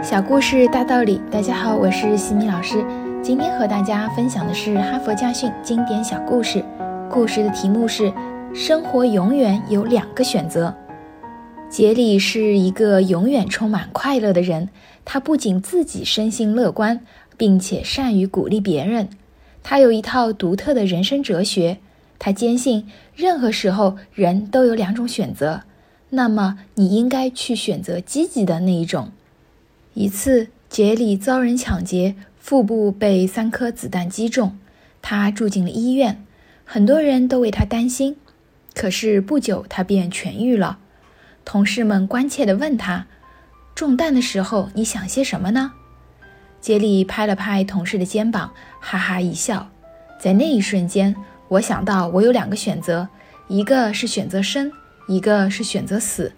小故事大道理，大家好，我是西米老师。今天和大家分享的是哈佛家训经典小故事，故事的题目是：生活永远有两个选择。杰里是一个永远充满快乐的人，他不仅自己生性乐观，并且善于鼓励别人。他有一套独特的人生哲学，他坚信任何时候人都有两种选择，那么你应该去选择积极的那一种。一次，杰里遭人抢劫，腹部被三颗子弹击中，他住进了医院，很多人都为他担心。可是不久，他便痊愈了。同事们关切地问他：“中弹的时候，你想些什么呢？”杰里拍了拍同事的肩膀，哈哈一笑。在那一瞬间，我想到我有两个选择，一个是选择生，一个是选择死，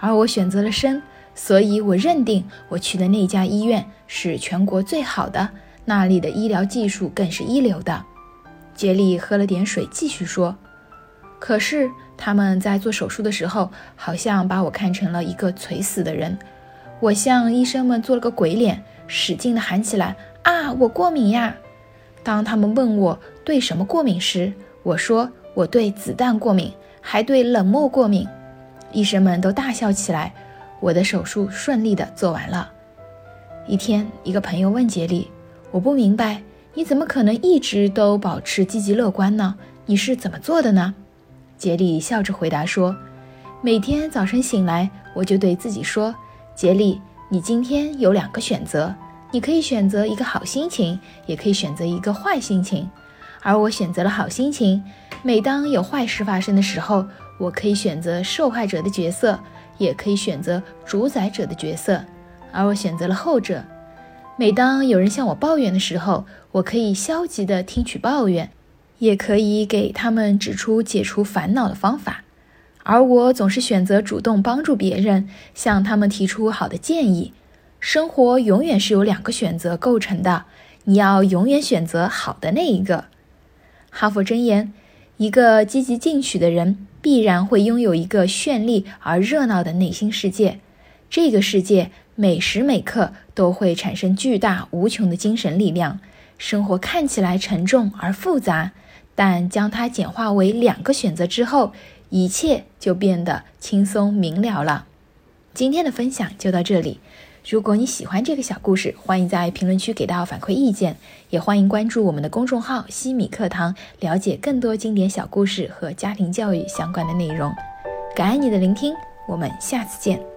而我选择了生。所以，我认定我去的那家医院是全国最好的，那里的医疗技术更是一流的。杰里喝了点水，继续说：“可是他们在做手术的时候，好像把我看成了一个垂死的人。我向医生们做了个鬼脸，使劲地喊起来：‘啊，我过敏呀！’当他们问我对什么过敏时，我说我对子弹过敏，还对冷漠过敏。医生们都大笑起来。”我的手术顺利的做完了。一天，一个朋友问杰里：“我不明白，你怎么可能一直都保持积极乐观呢？你是怎么做的呢？”杰里笑着回答说：“每天早晨醒来，我就对自己说，杰里，你今天有两个选择，你可以选择一个好心情，也可以选择一个坏心情。而我选择了好心情。每当有坏事发生的时候，我可以选择受害者的角色。”也可以选择主宰者的角色，而我选择了后者。每当有人向我抱怨的时候，我可以消极的听取抱怨，也可以给他们指出解除烦恼的方法。而我总是选择主动帮助别人，向他们提出好的建议。生活永远是由两个选择构成的，你要永远选择好的那一个。哈佛箴言：一个积极进取的人。必然会拥有一个绚丽而热闹的内心世界，这个世界每时每刻都会产生巨大无穷的精神力量。生活看起来沉重而复杂，但将它简化为两个选择之后，一切就变得轻松明了了。今天的分享就到这里。如果你喜欢这个小故事，欢迎在评论区给到反馈意见，也欢迎关注我们的公众号“西米课堂”，了解更多经典小故事和家庭教育相关的内容。感恩你的聆听，我们下次见。